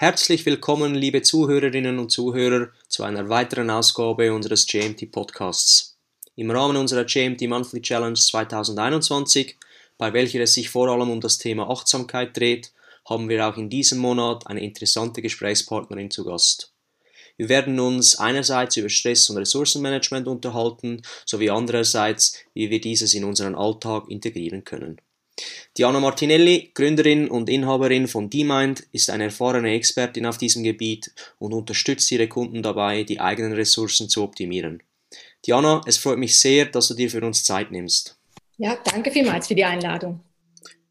Herzlich willkommen, liebe Zuhörerinnen und Zuhörer, zu einer weiteren Ausgabe unseres GMT Podcasts. Im Rahmen unserer GMT Monthly Challenge 2021, bei welcher es sich vor allem um das Thema Achtsamkeit dreht, haben wir auch in diesem Monat eine interessante Gesprächspartnerin zu Gast. Wir werden uns einerseits über Stress- und Ressourcenmanagement unterhalten, sowie andererseits, wie wir dieses in unseren Alltag integrieren können. Diana Martinelli, Gründerin und Inhaberin von DMind, ist eine erfahrene Expertin auf diesem Gebiet und unterstützt ihre Kunden dabei, die eigenen Ressourcen zu optimieren. Diana, es freut mich sehr, dass du dir für uns Zeit nimmst. Ja, danke vielmals für die Einladung.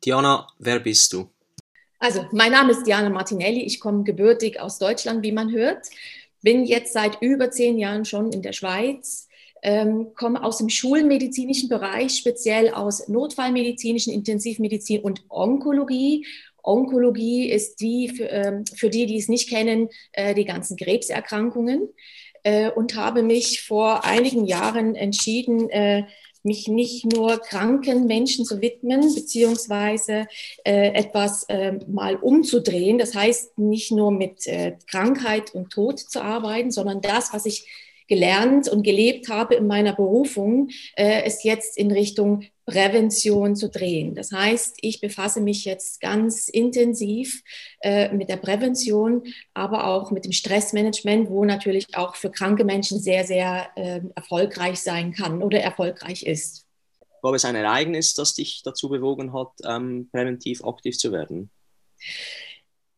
Diana, wer bist du? Also, mein Name ist Diana Martinelli. Ich komme gebürtig aus Deutschland, wie man hört. Bin jetzt seit über zehn Jahren schon in der Schweiz, ähm, komme aus dem schulmedizinischen Bereich, speziell aus notfallmedizinischen, Intensivmedizin und Onkologie. Onkologie ist die, für, ähm, für die, die es nicht kennen, äh, die ganzen Krebserkrankungen äh, und habe mich vor einigen Jahren entschieden, äh, mich nicht nur kranken Menschen zu widmen, beziehungsweise äh, etwas äh, mal umzudrehen. Das heißt, nicht nur mit äh, Krankheit und Tod zu arbeiten, sondern das, was ich gelernt und gelebt habe in meiner Berufung, äh, es jetzt in Richtung Prävention zu drehen. Das heißt, ich befasse mich jetzt ganz intensiv äh, mit der Prävention, aber auch mit dem Stressmanagement, wo natürlich auch für kranke Menschen sehr, sehr äh, erfolgreich sein kann oder erfolgreich ist. War es ein Ereignis, das dich dazu bewogen hat, ähm, präventiv aktiv zu werden?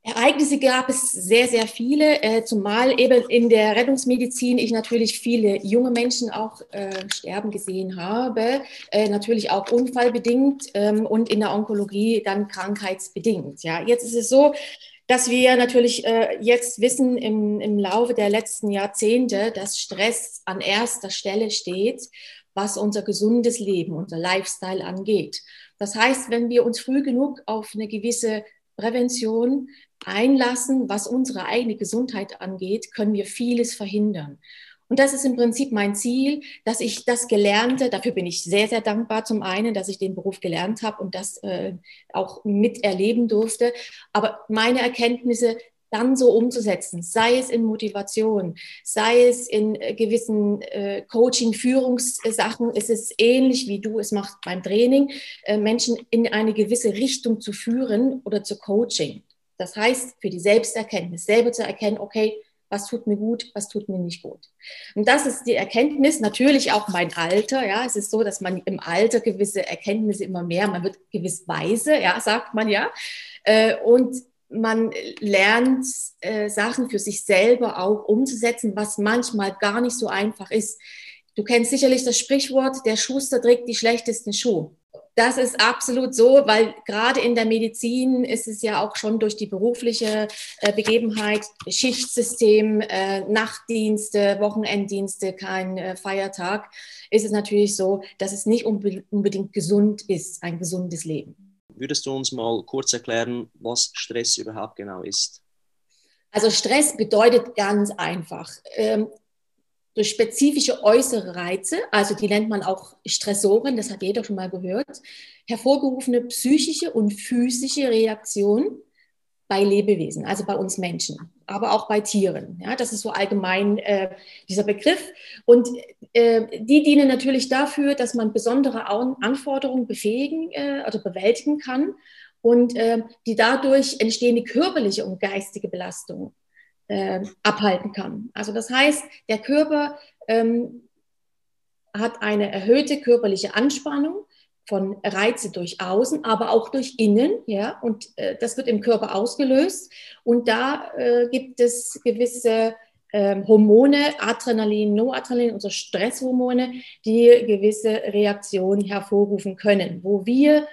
Ereignisse gab es sehr, sehr viele, äh, zumal eben in der Rettungsmedizin ich natürlich viele junge Menschen auch äh, sterben gesehen habe, äh, natürlich auch unfallbedingt ähm, und in der Onkologie dann krankheitsbedingt. Ja, jetzt ist es so, dass wir natürlich äh, jetzt wissen im, im Laufe der letzten Jahrzehnte, dass Stress an erster Stelle steht, was unser gesundes Leben, unser Lifestyle angeht. Das heißt, wenn wir uns früh genug auf eine gewisse Prävention einlassen, was unsere eigene Gesundheit angeht, können wir vieles verhindern. Und das ist im Prinzip mein Ziel, dass ich das Gelernte, dafür bin ich sehr, sehr dankbar zum einen, dass ich den Beruf gelernt habe und das äh, auch miterleben durfte. Aber meine Erkenntnisse dann so umzusetzen, sei es in Motivation, sei es in äh, gewissen äh, Coaching-Führungssachen, ist es ähnlich wie du es machst beim Training, äh, Menschen in eine gewisse Richtung zu führen oder zu Coaching. Das heißt, für die Selbsterkenntnis, selber zu erkennen, okay, was tut mir gut, was tut mir nicht gut. Und das ist die Erkenntnis, natürlich auch mein Alter. Ja, es ist so, dass man im Alter gewisse Erkenntnisse immer mehr, man wird gewiss weise, ja, sagt man ja. Äh, und man lernt äh, Sachen für sich selber auch umzusetzen, was manchmal gar nicht so einfach ist. Du kennst sicherlich das Sprichwort, der Schuster trägt die schlechtesten Schuhe. Das ist absolut so, weil gerade in der Medizin ist es ja auch schon durch die berufliche äh, Begebenheit, Schichtsystem, äh, Nachtdienste, Wochenenddienste, kein äh, Feiertag, ist es natürlich so, dass es nicht unbe unbedingt gesund ist, ein gesundes Leben. Würdest du uns mal kurz erklären, was Stress überhaupt genau ist? Also Stress bedeutet ganz einfach. Durch spezifische äußere Reize, also die nennt man auch Stressoren, das hat jeder schon mal gehört, hervorgerufene psychische und physische Reaktionen bei Lebewesen, also bei uns Menschen, aber auch bei Tieren. Ja, das ist so allgemein äh, dieser Begriff. Und äh, die dienen natürlich dafür, dass man besondere Anforderungen befähigen äh, oder bewältigen kann und äh, die dadurch entstehende körperliche und geistige Belastung äh, abhalten kann. Also das heißt, der Körper ähm, hat eine erhöhte körperliche Anspannung von Reize durch außen, aber auch durch innen, ja, und äh, das wird im Körper ausgelöst. Und da äh, gibt es gewisse äh, Hormone, Adrenalin, Noadrenalin, unsere Stresshormone, die gewisse Reaktionen hervorrufen können, wo wir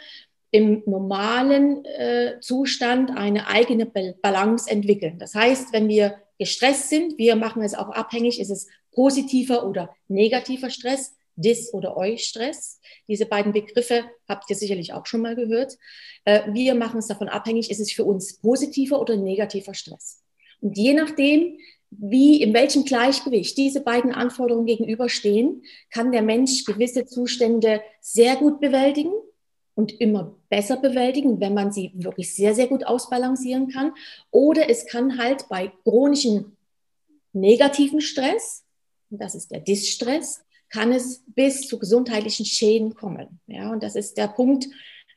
im normalen äh, Zustand eine eigene Balance entwickeln. Das heißt, wenn wir gestresst sind, wir machen es auch abhängig, ist es positiver oder negativer Stress, Dis- oder Eustress. Diese beiden Begriffe habt ihr sicherlich auch schon mal gehört. Äh, wir machen es davon abhängig, ist es für uns positiver oder negativer Stress. Und je nachdem, wie, in welchem Gleichgewicht diese beiden Anforderungen gegenüberstehen, kann der Mensch gewisse Zustände sehr gut bewältigen und immer besser bewältigen, wenn man sie wirklich sehr, sehr gut ausbalancieren kann. Oder es kann halt bei chronischen negativen Stress, das ist der Distress, kann es bis zu gesundheitlichen Schäden kommen. Ja, und das ist der Punkt,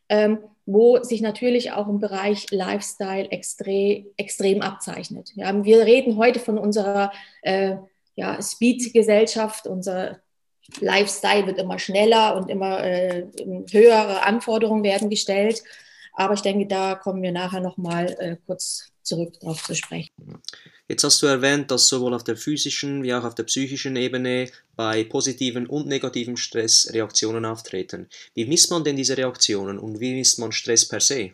ähm, wo sich natürlich auch im Bereich Lifestyle extrem, extrem abzeichnet. Ja, wir reden heute von unserer äh, ja, Speed-Gesellschaft, unser Lifestyle wird immer schneller und immer äh, höhere Anforderungen werden gestellt. Aber ich denke, da kommen wir nachher nochmal äh, kurz zurück darauf zu sprechen. Jetzt hast du erwähnt, dass sowohl auf der physischen wie auch auf der psychischen Ebene bei positiven und negativen Stress Reaktionen auftreten. Wie misst man denn diese Reaktionen und wie misst man Stress per se?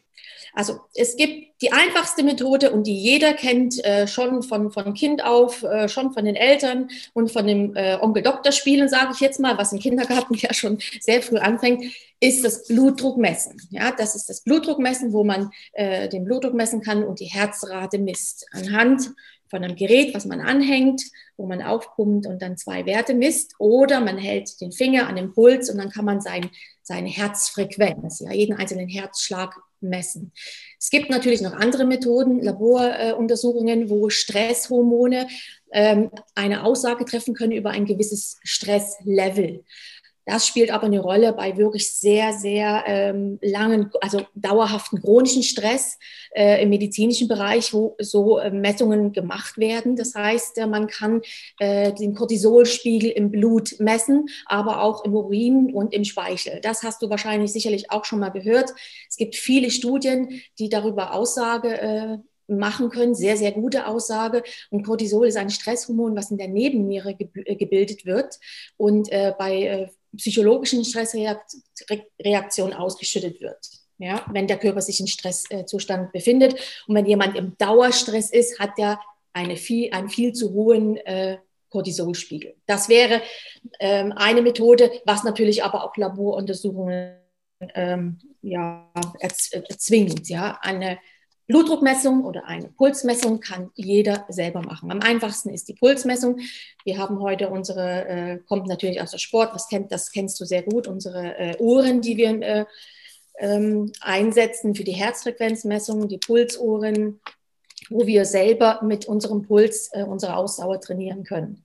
Also es gibt die einfachste Methode und die jeder kennt, äh, schon von, von Kind auf, äh, schon von den Eltern und von dem äh, Onkel-Doktor-Spielen, sage ich jetzt mal, was im Kindergarten ja schon sehr früh anfängt, ist das Blutdruckmessen. Ja, das ist das Blutdruckmessen, wo man äh, den Blutdruck messen kann und die Herzrate misst anhand von einem Gerät, was man anhängt, wo man aufpumpt und dann zwei Werte misst. Oder man hält den Finger an den Puls und dann kann man sein, seine Herzfrequenz, ja, jeden einzelnen Herzschlag messen. Es gibt natürlich noch andere Methoden, Laboruntersuchungen, wo Stresshormone ähm, eine Aussage treffen können über ein gewisses Stresslevel. Das spielt aber eine Rolle bei wirklich sehr, sehr ähm, langen, also dauerhaften chronischen Stress äh, im medizinischen Bereich, wo so äh, Messungen gemacht werden. Das heißt, äh, man kann äh, den Cortisolspiegel im Blut messen, aber auch im Urin und im Speichel. Das hast du wahrscheinlich sicherlich auch schon mal gehört. Es gibt viele Studien, die darüber Aussage äh, machen können, sehr, sehr gute Aussage. Und Cortisol ist ein Stresshormon, was in der Nebenniere äh, gebildet wird und äh, bei äh, psychologischen Stressreaktion ausgeschüttet wird. Ja, wenn der Körper sich in Stresszustand befindet. Und wenn jemand im Dauerstress ist, hat er eine viel, einen viel zu hohen äh, Cortisolspiegel. Das wäre ähm, eine Methode, was natürlich aber auch Laboruntersuchungen ähm, ja, erzwingt. Ja, eine Blutdruckmessung oder eine Pulsmessung kann jeder selber machen. Am einfachsten ist die Pulsmessung. Wir haben heute unsere, äh, kommt natürlich aus der Sport, das, kennt, das kennst du sehr gut, unsere äh, Uhren, die wir äh, ähm, einsetzen für die Herzfrequenzmessung, die Pulsuhren, wo wir selber mit unserem Puls äh, unsere Ausdauer trainieren können.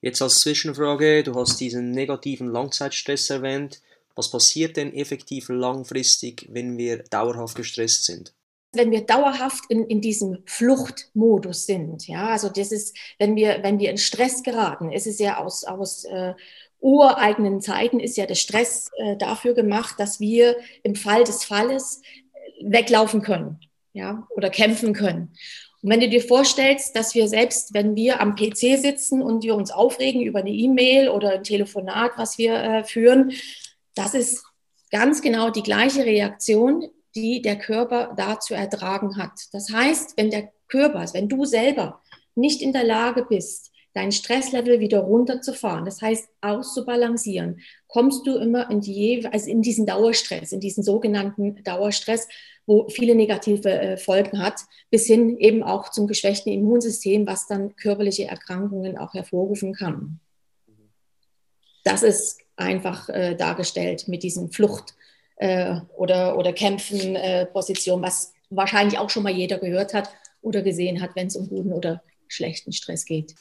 Jetzt als Zwischenfrage, du hast diesen negativen Langzeitstress erwähnt. Was passiert denn effektiv langfristig, wenn wir dauerhaft gestresst sind? Wenn wir dauerhaft in, in diesem Fluchtmodus sind. Ja, also das ist, wenn wir, wenn wir in Stress geraten, ist es ja aus, aus äh, ureigenen Zeiten ist ja der Stress äh, dafür gemacht, dass wir im Fall des Falles äh, weglaufen können, ja, oder kämpfen können. Und wenn du dir vorstellst, dass wir selbst, wenn wir am PC sitzen und wir uns aufregen über eine E-Mail oder ein Telefonat, was wir äh, führen, das ist ganz genau die gleiche Reaktion, die der Körper da zu ertragen hat. Das heißt, wenn der Körper, wenn du selber nicht in der Lage bist, dein Stresslevel wieder runterzufahren, das heißt auszubalancieren, kommst du immer in, die, also in diesen Dauerstress, in diesen sogenannten Dauerstress, wo viele negative äh, Folgen hat, bis hin eben auch zum geschwächten Immunsystem, was dann körperliche Erkrankungen auch hervorrufen kann. Das ist einfach äh, dargestellt mit diesem Flucht äh, oder, oder Kämpfen, äh, was wahrscheinlich auch schon mal jeder gehört hat oder gesehen hat, wenn es um guten oder schlechten Stress geht.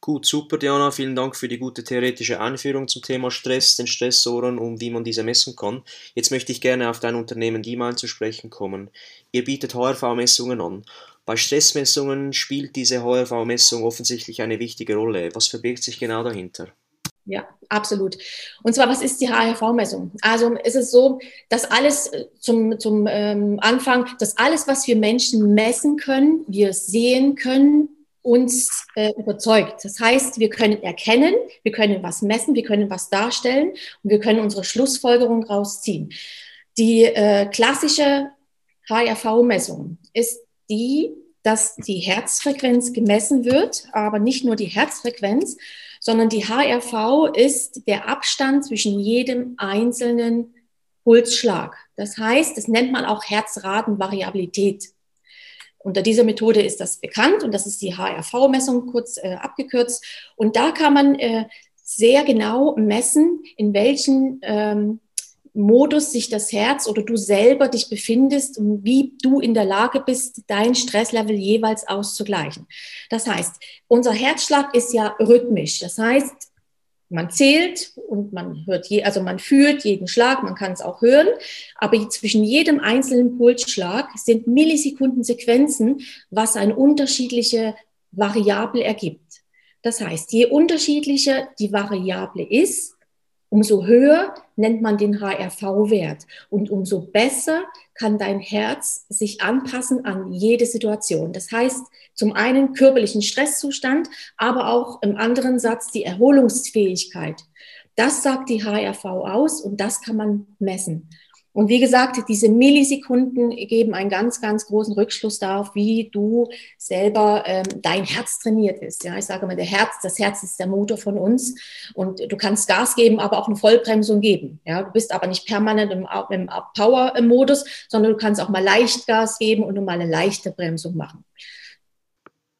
Gut, super, Diana. Vielen Dank für die gute theoretische Einführung zum Thema Stress, den Stressoren und wie man diese messen kann. Jetzt möchte ich gerne auf dein Unternehmen DIMAIN zu sprechen kommen. Ihr bietet HRV-Messungen an. Bei Stressmessungen spielt diese HRV-Messung offensichtlich eine wichtige Rolle. Was verbirgt sich genau dahinter? Ja, absolut. Und zwar, was ist die HRV-Messung? Also ist es so, dass alles äh, zum, zum ähm, Anfang, dass alles, was wir Menschen messen können, wir sehen können, uns äh, überzeugt. Das heißt, wir können erkennen, wir können was messen, wir können was darstellen und wir können unsere Schlussfolgerung rausziehen. Die äh, klassische HRV-Messung ist die, dass die Herzfrequenz gemessen wird, aber nicht nur die Herzfrequenz, sondern die HRV ist der Abstand zwischen jedem einzelnen Pulsschlag. Das heißt, das nennt man auch Herzratenvariabilität. Unter dieser Methode ist das bekannt und das ist die HRV-Messung kurz äh, abgekürzt. Und da kann man äh, sehr genau messen, in welchen ähm, Modus sich das Herz oder du selber dich befindest und wie du in der Lage bist, dein Stresslevel jeweils auszugleichen. Das heißt, unser Herzschlag ist ja rhythmisch. Das heißt, man zählt und man hört je, also man fühlt jeden Schlag, man kann es auch hören, aber zwischen jedem einzelnen Pulsschlag sind Millisekundensequenzen, was eine unterschiedliche Variable ergibt. Das heißt, je unterschiedlicher die Variable ist, umso höher nennt man den HRV-Wert und umso besser kann dein Herz sich anpassen an jede Situation. Das heißt, zum einen körperlichen Stresszustand, aber auch im anderen Satz die Erholungsfähigkeit. Das sagt die HRV aus und das kann man messen. Und wie gesagt, diese Millisekunden geben einen ganz, ganz großen Rückschluss darauf, wie du selber ähm, dein Herz trainiert ist. Ja, ich sage mal, der Herz, das Herz ist der Motor von uns und du kannst Gas geben, aber auch eine Vollbremsung geben. Ja, du bist aber nicht permanent im, im Power-Modus, sondern du kannst auch mal leicht Gas geben und mal eine leichte Bremsung machen.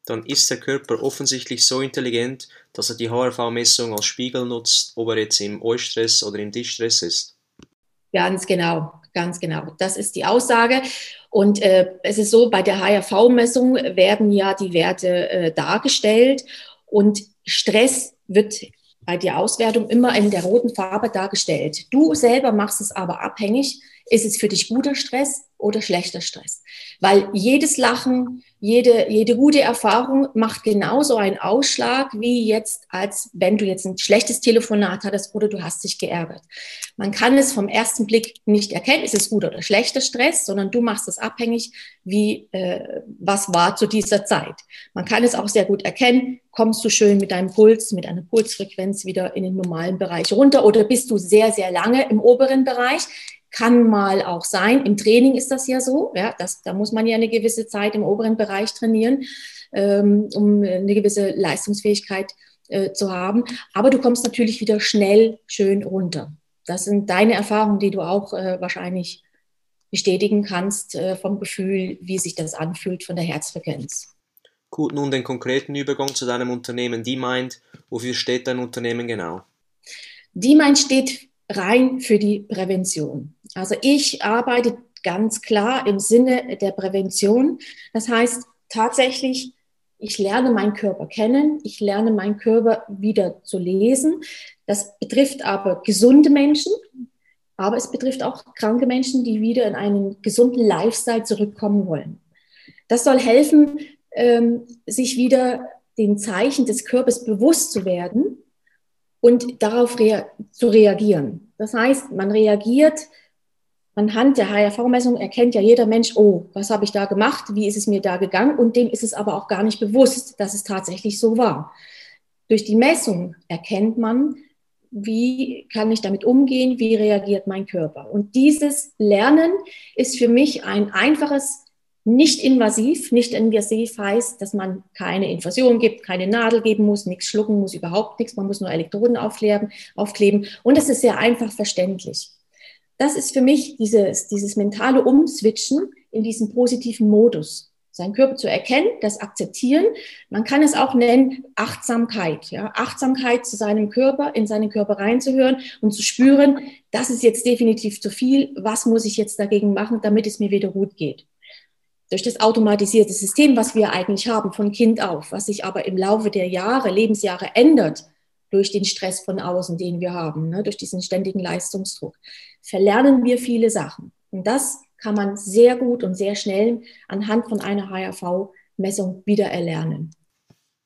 Dann ist der Körper offensichtlich so intelligent, dass er die HRV-Messung als Spiegel nutzt, ob er jetzt im Eustress oder im Distress ist. Ganz genau, ganz genau. Das ist die Aussage. Und äh, es ist so, bei der HRV-Messung werden ja die Werte äh, dargestellt und Stress wird bei der Auswertung immer in der roten Farbe dargestellt. Du selber machst es aber abhängig, ist es für dich guter Stress oder schlechter Stress? Weil jedes Lachen, jede, jede gute Erfahrung macht genauso einen Ausschlag wie jetzt, als wenn du jetzt ein schlechtes Telefonat hattest oder du hast dich geärgert. Man kann es vom ersten Blick nicht erkennen, ist es guter oder schlechter Stress, sondern du machst es abhängig, wie, äh, was war zu dieser Zeit. Man kann es auch sehr gut erkennen, kommst du schön mit deinem Puls, mit einer Pulsfrequenz wieder in den normalen Bereich runter oder bist du sehr, sehr lange im oberen Bereich kann mal auch sein. Im Training ist das ja so. Ja, das, da muss man ja eine gewisse Zeit im oberen Bereich trainieren, ähm, um eine gewisse Leistungsfähigkeit äh, zu haben. Aber du kommst natürlich wieder schnell schön runter. Das sind deine Erfahrungen, die du auch äh, wahrscheinlich bestätigen kannst äh, vom Gefühl, wie sich das anfühlt von der Herzfrequenz. Gut, nun den konkreten Übergang zu deinem Unternehmen. Die meint, wofür steht dein Unternehmen genau? Die meint steht rein für die Prävention. Also ich arbeite ganz klar im Sinne der Prävention. Das heißt tatsächlich, ich lerne meinen Körper kennen, ich lerne meinen Körper wieder zu lesen. Das betrifft aber gesunde Menschen, aber es betrifft auch kranke Menschen, die wieder in einen gesunden Lifestyle zurückkommen wollen. Das soll helfen, ähm, sich wieder den Zeichen des Körpers bewusst zu werden und darauf rea zu reagieren. Das heißt, man reagiert anhand der HRV-Messung erkennt ja jeder Mensch, oh, was habe ich da gemacht, wie ist es mir da gegangen und dem ist es aber auch gar nicht bewusst, dass es tatsächlich so war. Durch die Messung erkennt man, wie kann ich damit umgehen, wie reagiert mein Körper. Und dieses Lernen ist für mich ein einfaches nicht invasiv, nicht invasiv heißt, dass man keine Infusion gibt, keine Nadel geben muss, nichts schlucken muss, überhaupt nichts. Man muss nur Elektroden aufkleben. Und es ist sehr einfach verständlich. Das ist für mich dieses, dieses mentale Umswitchen in diesen positiven Modus. Seinen Körper zu erkennen, das akzeptieren. Man kann es auch nennen Achtsamkeit. Ja? Achtsamkeit zu seinem Körper, in seinen Körper reinzuhören und zu spüren, das ist jetzt definitiv zu viel. Was muss ich jetzt dagegen machen, damit es mir wieder gut geht? durch das automatisierte System, was wir eigentlich haben von Kind auf, was sich aber im Laufe der Jahre, Lebensjahre ändert durch den Stress von außen, den wir haben, ne, durch diesen ständigen Leistungsdruck, verlernen wir viele Sachen. Und das kann man sehr gut und sehr schnell anhand von einer HRV-Messung wieder erlernen.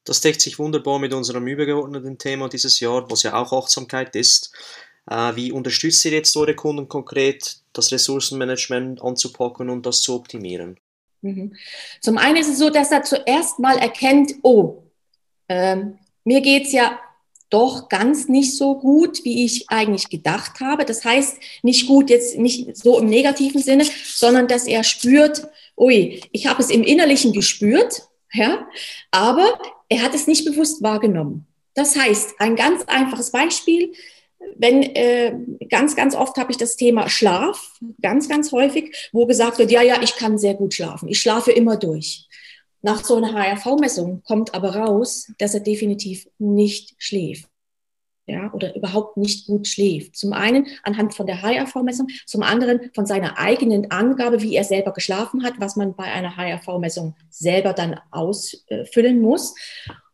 Das deckt sich wunderbar mit unserem übergeordneten Thema dieses Jahr, was ja auch Achtsamkeit ist. Äh, wie unterstützt ihr jetzt eure Kunden konkret, das Ressourcenmanagement anzupacken und das zu optimieren? Mhm. Zum einen ist es so, dass er zuerst mal erkennt, oh, ähm, mir geht's ja doch ganz nicht so gut, wie ich eigentlich gedacht habe. Das heißt, nicht gut jetzt nicht so im negativen Sinne, sondern dass er spürt, ui, ich habe es im Innerlichen gespürt, ja, aber er hat es nicht bewusst wahrgenommen. Das heißt, ein ganz einfaches Beispiel, wenn äh, ganz, ganz oft habe ich das Thema Schlaf, ganz, ganz häufig, wo gesagt wird, ja, ja, ich kann sehr gut schlafen. Ich schlafe immer durch. Nach so einer HRV-Messung kommt aber raus, dass er definitiv nicht schläft. ja, oder überhaupt nicht gut schläft. Zum einen anhand von der HRV-Messung, zum anderen von seiner eigenen Angabe, wie er selber geschlafen hat, was man bei einer HRV-Messung selber dann ausfüllen muss.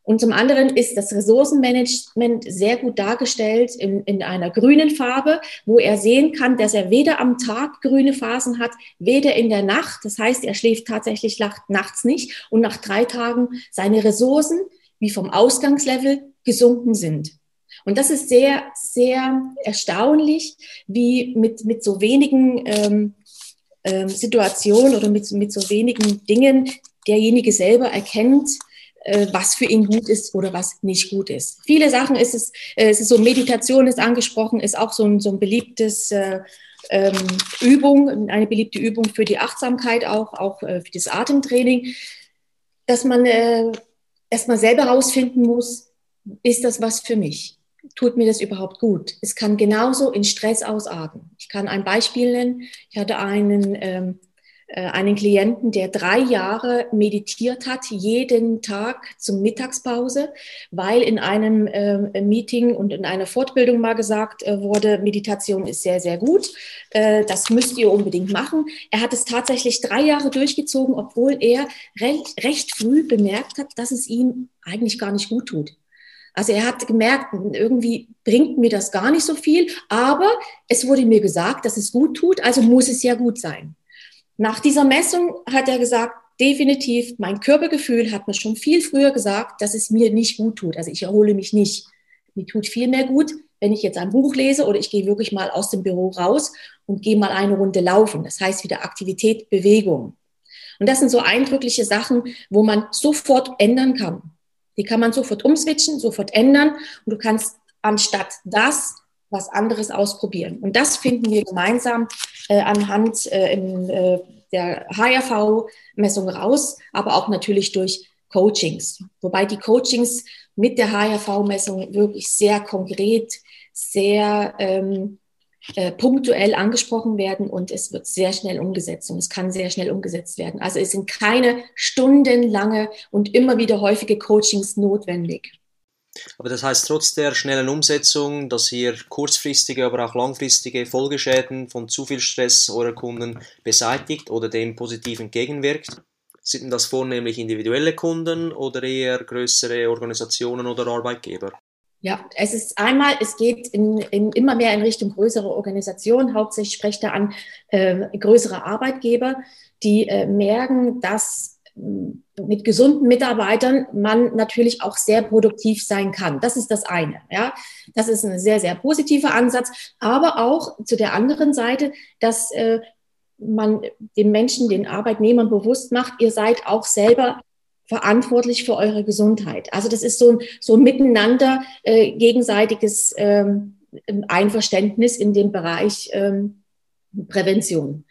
Und zum anderen ist das Ressourcenmanagement sehr gut dargestellt in, in einer grünen Farbe, wo er sehen kann, dass er weder am Tag grüne Phasen hat, weder in der Nacht. Das heißt, er schläft tatsächlich nachts nicht und nach drei Tagen seine Ressourcen wie vom Ausgangslevel gesunken sind. Und das ist sehr, sehr erstaunlich, wie mit, mit so wenigen ähm, ähm, Situationen oder mit, mit so wenigen Dingen derjenige selber erkennt, was für ihn gut ist oder was nicht gut ist. Viele Sachen ist es, äh, es ist so Meditation ist angesprochen, ist auch so ein, so ein beliebtes äh, ähm, Übung, eine beliebte Übung für die Achtsamkeit auch, auch äh, für das Atemtraining, dass man äh, erstmal selber herausfinden muss, ist das was für mich? Tut mir das überhaupt gut? Es kann genauso in Stress ausarten. Ich kann ein Beispiel nennen. Ich hatte einen ähm, äh, einen Klienten, der drei Jahre meditiert hat, jeden Tag zum Mittagspause, weil in einem äh, Meeting und in einer Fortbildung mal gesagt äh, wurde, Meditation ist sehr, sehr gut, äh, das müsst ihr unbedingt machen. Er hat es tatsächlich drei Jahre durchgezogen, obwohl er recht, recht früh bemerkt hat, dass es ihm eigentlich gar nicht gut tut. Also er hat gemerkt, irgendwie bringt mir das gar nicht so viel, aber es wurde mir gesagt, dass es gut tut, also muss es ja gut sein. Nach dieser Messung hat er gesagt, definitiv, mein Körpergefühl hat mir schon viel früher gesagt, dass es mir nicht gut tut. Also ich erhole mich nicht. Mir tut viel mehr gut, wenn ich jetzt ein Buch lese oder ich gehe wirklich mal aus dem Büro raus und gehe mal eine Runde laufen. Das heißt wieder Aktivität, Bewegung. Und das sind so eindrückliche Sachen, wo man sofort ändern kann. Die kann man sofort umswitchen, sofort ändern und du kannst anstatt das was anderes ausprobieren. Und das finden wir gemeinsam äh, anhand äh, in, äh, der HRV-Messung raus, aber auch natürlich durch Coachings. Wobei die Coachings mit der HRV-Messung wirklich sehr konkret, sehr ähm, äh, punktuell angesprochen werden und es wird sehr schnell umgesetzt und es kann sehr schnell umgesetzt werden. Also es sind keine stundenlange und immer wieder häufige Coachings notwendig. Aber das heißt, trotz der schnellen Umsetzung, dass ihr kurzfristige, aber auch langfristige Folgeschäden von zu viel Stress eurer Kunden beseitigt oder dem positiv entgegenwirkt? Sind das vornehmlich individuelle Kunden oder eher größere Organisationen oder Arbeitgeber? Ja, es ist einmal, es geht in, in immer mehr in Richtung größere Organisationen. Hauptsächlich spreche da an äh, größere Arbeitgeber, die äh, merken, dass mit gesunden Mitarbeitern man natürlich auch sehr produktiv sein kann. Das ist das eine. Ja, das ist ein sehr, sehr positiver Ansatz. Aber auch zu der anderen Seite, dass äh, man den Menschen, den Arbeitnehmern bewusst macht, ihr seid auch selber verantwortlich für eure Gesundheit. Also das ist so ein, so ein miteinander äh, gegenseitiges ähm, Einverständnis in dem Bereich ähm, Prävention.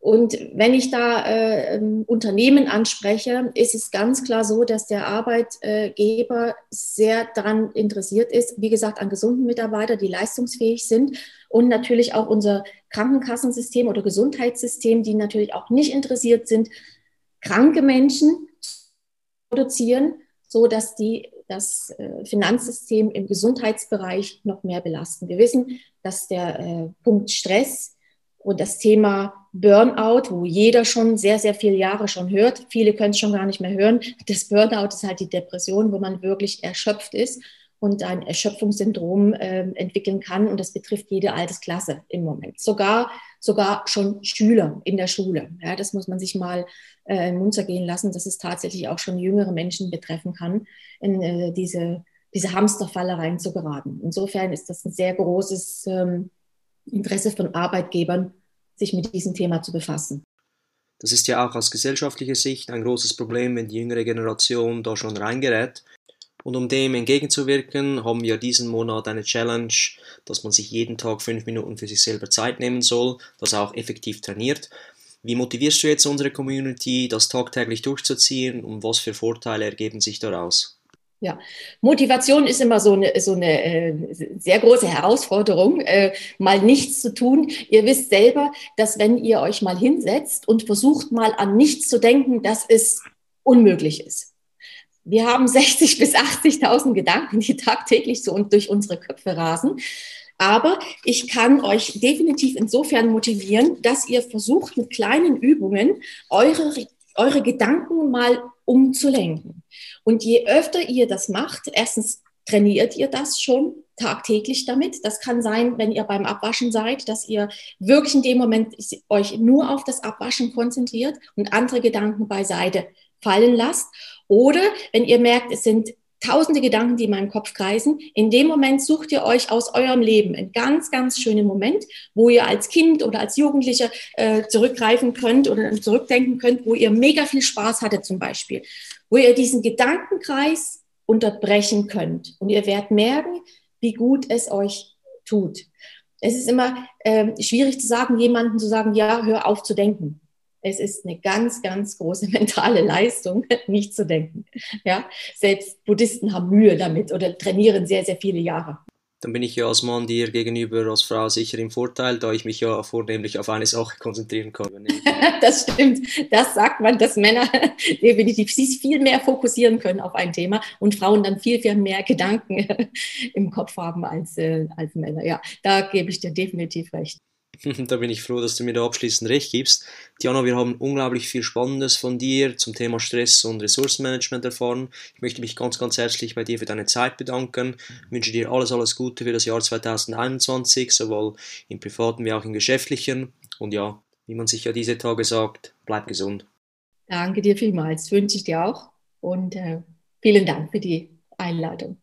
Und wenn ich da äh, ähm, Unternehmen anspreche, ist es ganz klar so, dass der Arbeitgeber sehr daran interessiert ist, wie gesagt, an gesunden Mitarbeitern, die leistungsfähig sind und natürlich auch unser Krankenkassensystem oder Gesundheitssystem, die natürlich auch nicht interessiert sind, kranke Menschen zu produzieren, so dass die das äh, Finanzsystem im Gesundheitsbereich noch mehr belasten. Wir wissen, dass der äh, Punkt Stress und das Thema Burnout, wo jeder schon sehr, sehr viele Jahre schon hört, viele können es schon gar nicht mehr hören. Das Burnout ist halt die Depression, wo man wirklich erschöpft ist und ein Erschöpfungssyndrom äh, entwickeln kann. Und das betrifft jede Altersklasse im Moment. Sogar, sogar schon Schüler in der Schule. Ja, das muss man sich mal äh, im Mund zergehen lassen, dass es tatsächlich auch schon jüngere Menschen betreffen kann, in äh, diese, diese Hamsterfalle reinzugeraten. Insofern ist das ein sehr großes ähm, Interesse von Arbeitgebern, sich mit diesem Thema zu befassen. Das ist ja auch aus gesellschaftlicher Sicht ein großes Problem, wenn die jüngere Generation da schon reingerät. Und um dem entgegenzuwirken, haben wir diesen Monat eine Challenge, dass man sich jeden Tag fünf Minuten für sich selber Zeit nehmen soll, das auch effektiv trainiert. Wie motivierst du jetzt unsere Community, das tagtäglich durchzuziehen und was für Vorteile ergeben sich daraus? Ja, Motivation ist immer so eine, so eine äh, sehr große Herausforderung, äh, mal nichts zu tun. Ihr wisst selber, dass wenn ihr euch mal hinsetzt und versucht mal an nichts zu denken, dass es unmöglich ist. Wir haben 60 bis 80.000 Gedanken, die tagtäglich so durch unsere Köpfe rasen. Aber ich kann euch definitiv insofern motivieren, dass ihr versucht, mit kleinen Übungen eure, eure Gedanken mal umzulenken. Und je öfter ihr das macht, erstens trainiert ihr das schon tagtäglich damit. Das kann sein, wenn ihr beim Abwaschen seid, dass ihr wirklich in dem Moment euch nur auf das Abwaschen konzentriert und andere Gedanken beiseite fallen lasst. Oder wenn ihr merkt, es sind tausende Gedanken, die in meinem Kopf kreisen. In dem Moment sucht ihr euch aus eurem Leben einen ganz, ganz schönen Moment, wo ihr als Kind oder als Jugendlicher äh, zurückgreifen könnt oder zurückdenken könnt, wo ihr mega viel Spaß hattet zum Beispiel, wo ihr diesen Gedankenkreis unterbrechen könnt. Und ihr werdet merken, wie gut es euch tut. Es ist immer äh, schwierig zu sagen, jemandem zu sagen, ja, hör auf zu denken. Es ist eine ganz, ganz große mentale Leistung, nicht zu denken. Ja? Selbst Buddhisten haben Mühe damit oder trainieren sehr, sehr viele Jahre dann bin ich ja als Mann dir gegenüber als Frau sicher im Vorteil, da ich mich ja vornehmlich auf eine Sache konzentrieren kann. das stimmt. Das sagt man, dass Männer definitiv sich viel mehr fokussieren können auf ein Thema und Frauen dann viel, viel mehr Gedanken im Kopf haben als, äh, als Männer. Ja, da gebe ich dir definitiv recht. da bin ich froh, dass du mir da abschließend recht gibst. Diana, wir haben unglaublich viel Spannendes von dir zum Thema Stress und Ressourcenmanagement erfahren. Ich möchte mich ganz, ganz herzlich bei dir für deine Zeit bedanken. Ich wünsche dir alles, alles Gute für das Jahr 2021, sowohl im privaten wie auch im geschäftlichen. Und ja, wie man sich ja diese Tage sagt, bleib gesund. Danke dir vielmals, wünsche ich dir auch. Und äh, vielen Dank für die Einladung.